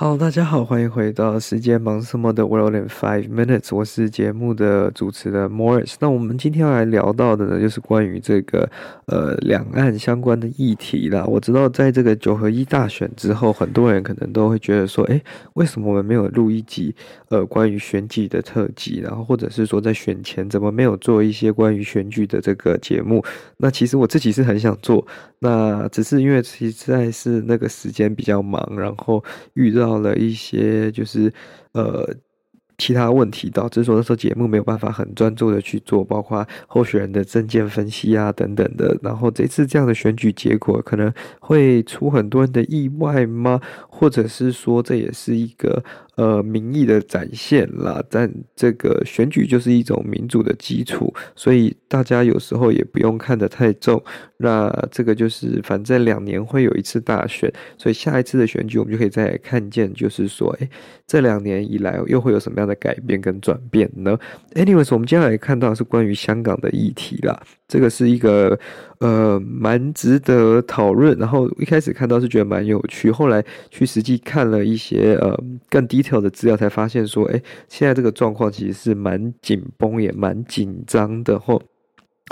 好，大家好，欢迎回到时间忙什么的 World in Five Minutes，我是节目的主持人 Morris。那我们今天要来聊到的呢，就是关于这个呃两岸相关的议题啦。我知道在这个九合一大选之后，很多人可能都会觉得说，诶，为什么我们没有录一集呃关于选举的特辑？然后或者是说在选前怎么没有做一些关于选举的这个节目？那其实我自己是很想做，那只是因为实在是那个时间比较忙，然后遇到。了一些就是呃其他问题，导致说那时候节目没有办法很专注的去做，包括候选人的证件分析啊等等的。然后这次这样的选举结果可能会出很多人的意外吗？或者是说这也是一个呃民意的展现啦？但这个选举就是一种民主的基础，所以大家有时候也不用看得太重。那这个就是反正两年会有一次大选，所以下一次的选举我们就可以再看见，就是说，诶，这两年以来又会有什么样的改变跟转变呢？Anyways，我们接下来看到是关于香港的议题啦，这个是一个呃蛮值得讨论，然后一开始看到是觉得蛮有趣，后来去实际看了一些呃更低 detail 的资料，才发现说，诶，现在这个状况其实是蛮紧绷也蛮紧张的，吼。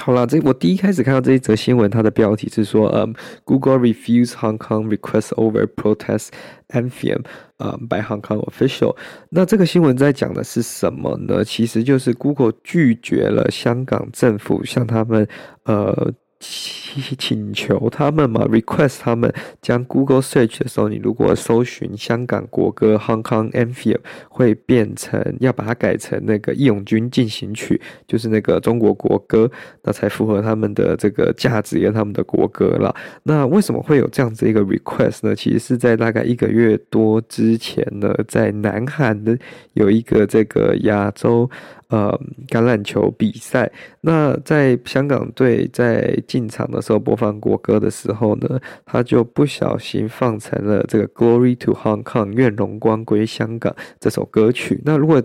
好了，这我第一开始看到这一则新闻，它的标题是说，嗯，Google refuse Hong Kong request over protest anthem，呃，by Hong Kong official。那这个新闻在讲的是什么呢？其实就是 Google 拒绝了香港政府向他们，呃。请求他们嘛，request 他们将 Google Search 的时候，你如果搜寻香港国歌 Hong Kong Anthem，会变成要把它改成那个义勇军进行曲，就是那个中国国歌，那才符合他们的这个价值跟他们的国歌了。那为什么会有这样子一个 request 呢？其实是在大概一个月多之前呢，在南韩的有一个这个亚洲。呃，橄榄球比赛，那在香港队在进场的时候播放国歌的时候呢，他就不小心放成了这个 “Glory to Hong Kong”，愿荣光归香港这首歌曲。那如果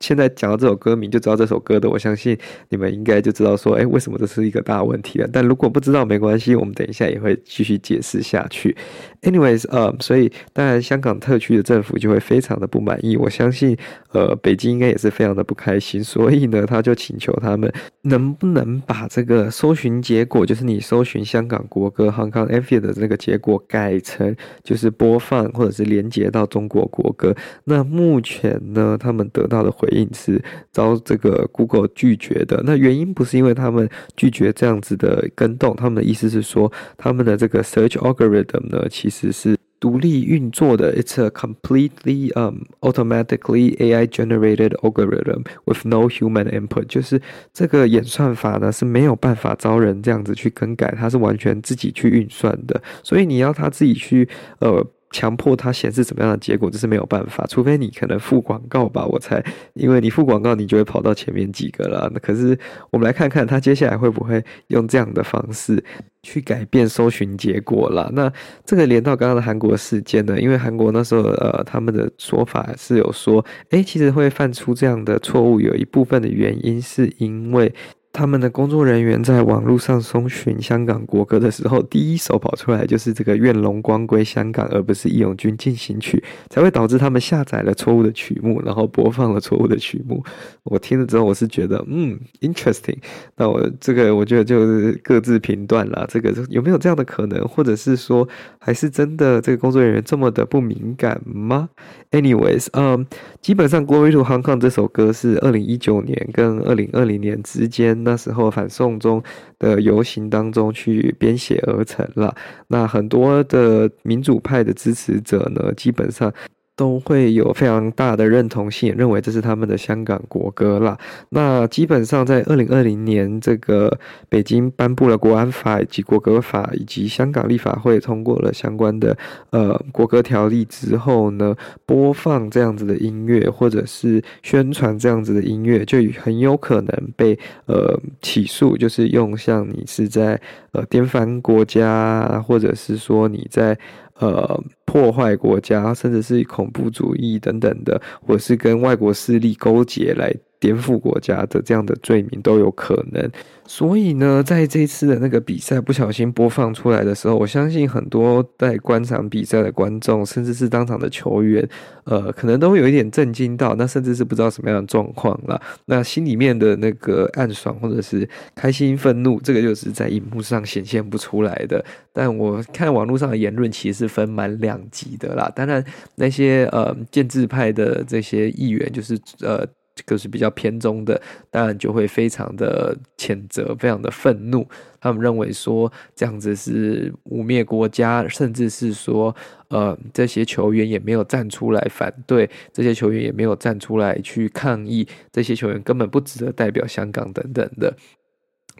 现在讲到这首歌名就知道这首歌的，我相信你们应该就知道说，哎，为什么这是一个大问题了？但如果不知道没关系，我们等一下也会继续解释下去。Anyways，呃，所以当然香港特区的政府就会非常的不满意，我相信，呃，北京应该也是非常的不开心，所以呢，他就请求他们能不能把这个搜寻结果，就是你搜寻香港国歌 Hong Kong Anthem 的那个结果改成就是播放或者是连接到中国国歌。那目前呢，他们得到的回应是遭这个 Google 拒绝的。那原因不是因为他们拒绝这样子的跟动，他们的意思是说，他们的这个 search algorithm 呢，其其实是独立运作的。It's a completely um automatically AI generated algorithm with no human input。就是这个演算法呢是没有办法招人这样子去更改，它是完全自己去运算的。所以你要他自己去呃。强迫它显示怎么样的结果，这是没有办法，除非你可能付广告吧，我猜，因为你付广告，你就会跑到前面几个了。那可是我们来看看它接下来会不会用这样的方式去改变搜寻结果了。那这个连到刚刚的韩国事件呢？因为韩国那时候呃，他们的说法是有说，诶，其实会犯出这样的错误，有一部分的原因是因为。他们的工作人员在网络上搜寻香港国歌的时候，第一首跑出来就是这个“愿龙光归香港”，而不是《义勇军进行曲》，才会导致他们下载了错误的曲目，然后播放了错误的曲目。我听了之后，我是觉得，嗯，interesting。那我这个，我觉得就是各自评断啦。这个有没有这样的可能，或者是说，还是真的这个工作人员这么的不敏感吗？Anyways，嗯，基本上《Glory to Hong Kong》这首歌是二零一九年跟二零二零年之间。那时候反宋中的游行当中去编写而成了。那很多的民主派的支持者呢，基本上都会有非常大的认同性，认为这是他们的香港国歌啦。那基本上在二零二零年，这个北京颁布了国安法以及国歌法，以及香港立法会通过了相关的呃国歌条例之后呢，播放这样子的音乐或者是宣传这样子的音乐，就很有可能被呃起诉，就是用像你是在呃颠覆国家，或者是说你在。呃，破坏国家，甚至是恐怖主义等等的，或是跟外国势力勾结来颠覆国家的这样的罪名都有可能。所以呢，在这次的那个比赛不小心播放出来的时候，我相信很多在观场比赛的观众，甚至是当场的球员，呃，可能都会有一点震惊到，那甚至是不知道什么样的状况了。那心里面的那个暗爽或者是开心、愤怒，这个就是在荧幕上显现不出来的。但我看网络上的言论，其实是分蛮两极的啦。当然，那些呃建制派的这些议员，就是呃。这个是比较偏中的，当然就会非常的谴责，非常的愤怒。他们认为说这样子是污蔑国家，甚至是说，呃，这些球员也没有站出来反对，这些球员也没有站出来去抗议，这些球员根本不值得代表香港等等的。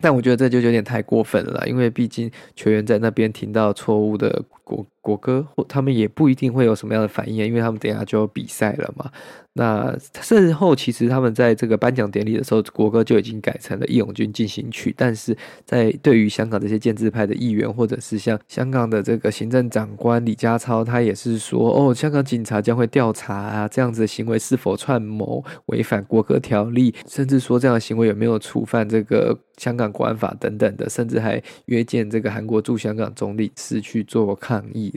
但我觉得这就有点太过分了，因为毕竟球员在那边听到错误的国国歌，或他们也不一定会有什么样的反应，因为他们等下就要比赛了嘛。那事后其实他们在这个颁奖典礼的时候，国歌就已经改成了《义勇军进行曲》，但是在对于香港这些建制派的议员，或者是像香港的这个行政长官李家超，他也是说，哦，香港警察将会调查啊，这样子的行为是否串谋违反国歌条例，甚至说这样的行为有没有触犯这个香港国安法等等的，甚至还约见这个韩国驻香港总领事去做看抗议。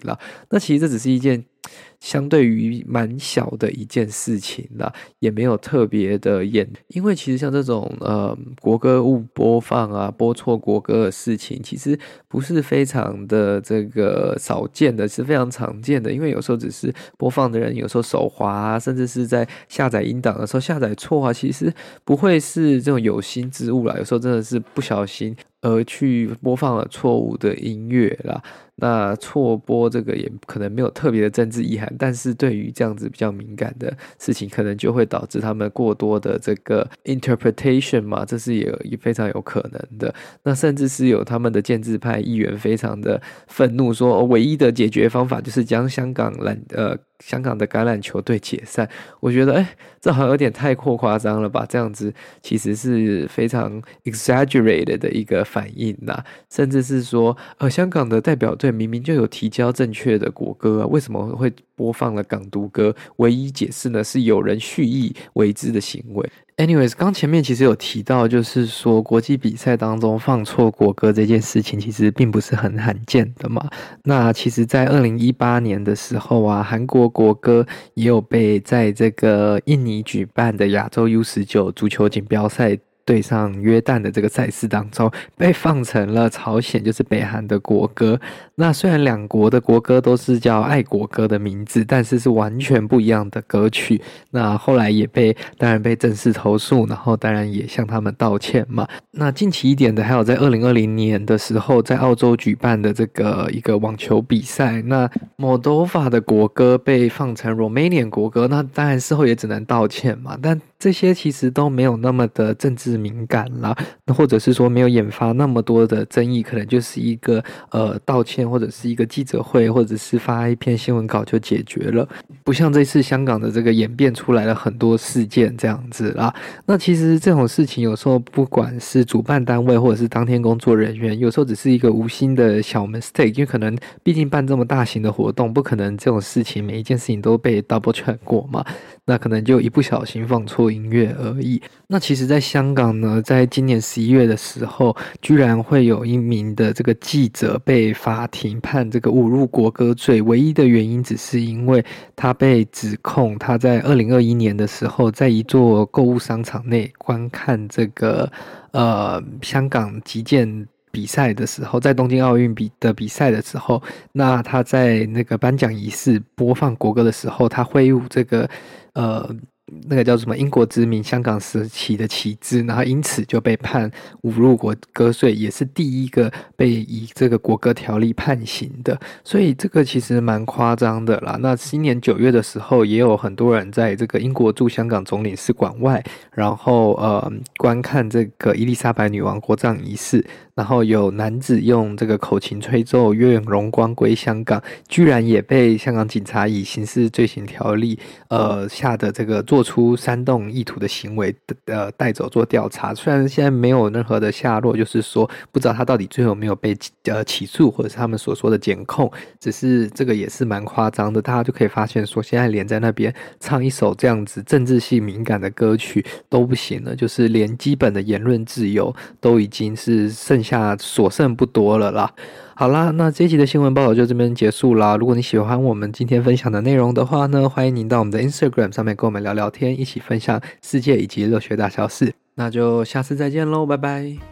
那其实这只是一件相对于蛮小的一件事情啦，也没有特别的严，因为其实像这种呃国歌误播放啊、播错国歌的事情，其实不是非常的这个少见的，是非常常见的。因为有时候只是播放的人有时候手滑啊，甚至是在下载音档的时候下载错啊，其实不会是这种有心之误啦，有时候真的是不小心而去播放了错误的音乐啦。那错播这个也可能没有特别的政之遗憾，但是对于这样子比较敏感的事情，可能就会导致他们过多的这个 interpretation 嘛，这是也也非常有可能的。那甚至是有他们的建制派议员非常的愤怒，说唯一的解决方法就是将香港揽呃。香港的橄榄球队解散，我觉得，哎，这好像有点太过夸张了吧？这样子其实是非常 exaggerated 的一个反应呐，甚至是说，呃，香港的代表队明明就有提交正确的国歌啊，为什么会播放了港独歌？唯一解释呢，是有人蓄意为之的行为。Anyways，刚前面其实有提到，就是说国际比赛当中放错国歌这件事情，其实并不是很罕见的嘛。那其实，在二零一八年的时候啊，韩国国歌也有被在这个印尼举办的亚洲 U 十九足球锦标赛。对上约旦的这个赛事当中，被放成了朝鲜，就是北韩的国歌。那虽然两国的国歌都是叫爱国歌的名字，但是是完全不一样的歌曲。那后来也被当然被正式投诉，然后当然也向他们道歉嘛。那近期一点的，还有在二零二零年的时候，在澳洲举办的这个一个网球比赛，那 Moldova 的国歌被放成 Romanian 国歌，那当然事后也只能道歉嘛。但这些其实都没有那么的政治敏感啦，或者是说没有引发那么多的争议，可能就是一个呃道歉，或者是一个记者会，或者是发一篇新闻稿就解决了，不像这次香港的这个演变出来了很多事件这样子啦。那其实这种事情有时候不管是主办单位或者是当天工作人员，有时候只是一个无心的小 mistake，因为可能毕竟办这么大型的活动，不可能这种事情每一件事情都被 double check 过嘛，那可能就一不小心放错。音乐而已。那其实，在香港呢，在今年十一月的时候，居然会有一名的这个记者被法庭判这个侮辱国歌罪。唯一的原因，只是因为他被指控他在二零二一年的时候，在一座购物商场内观看这个呃香港击剑比赛的时候，在东京奥运比的比赛的时候，那他在那个颁奖仪式播放国歌的时候，他挥舞这个呃。那个叫什么英国殖民香港时期的旗帜，然后因此就被判侮辱国歌罪，也是第一个被以这个国歌条例判刑的。所以这个其实蛮夸张的啦。那今年九月的时候，也有很多人在这个英国驻香港总领事馆外，然后呃观看这个伊丽莎白女王国葬仪式。然后有男子用这个口琴吹奏“愿荣光归香港”，居然也被香港警察以刑事罪行条例呃下的这个做出煽动意图的行为呃带走做调查。虽然现在没有任何的下落，就是说不知道他到底最后没有被呃起诉，或者是他们所说的检控。只是这个也是蛮夸张的，大家就可以发现说，现在连在那边唱一首这样子政治性敏感的歌曲都不行了，就是连基本的言论自由都已经是剩。下所剩不多了啦。好啦，那这一集的新闻报道就这边结束啦。如果你喜欢我们今天分享的内容的话呢，欢迎您到我们的 Instagram 上面跟我们聊聊天，一起分享世界以及热血大小事。那就下次再见喽，拜拜。